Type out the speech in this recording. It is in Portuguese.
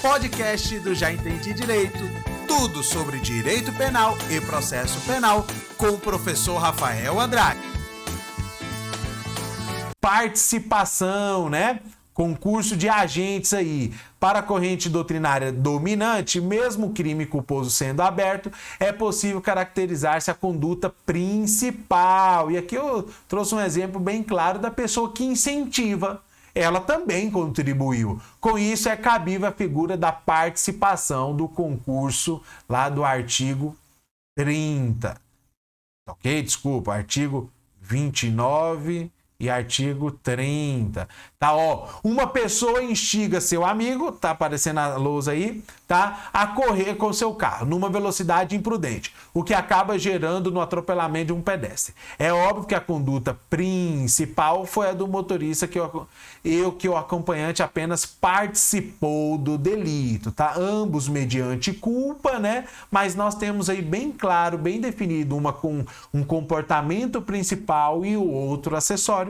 podcast do Já Entendi Direito. Tudo sobre direito penal e processo penal com o professor Rafael Andrade. Participação, né? concurso de agentes aí para a corrente doutrinária dominante, mesmo crime culposo sendo aberto, é possível caracterizar-se a conduta principal. E aqui eu trouxe um exemplo bem claro da pessoa que incentiva. Ela também contribuiu. Com isso, é cabível a figura da participação do concurso lá do artigo 30. Ok? Desculpa, artigo 29 e artigo 30. Tá, ó, uma pessoa instiga seu amigo, tá aparecendo a lousa aí, tá, a correr com seu carro numa velocidade imprudente, o que acaba gerando no atropelamento de um pedestre. É óbvio que a conduta principal foi a do motorista que eu, eu que o acompanhante apenas participou do delito, tá? Ambos mediante culpa, né? Mas nós temos aí bem claro, bem definido uma com um comportamento principal e o outro acessório,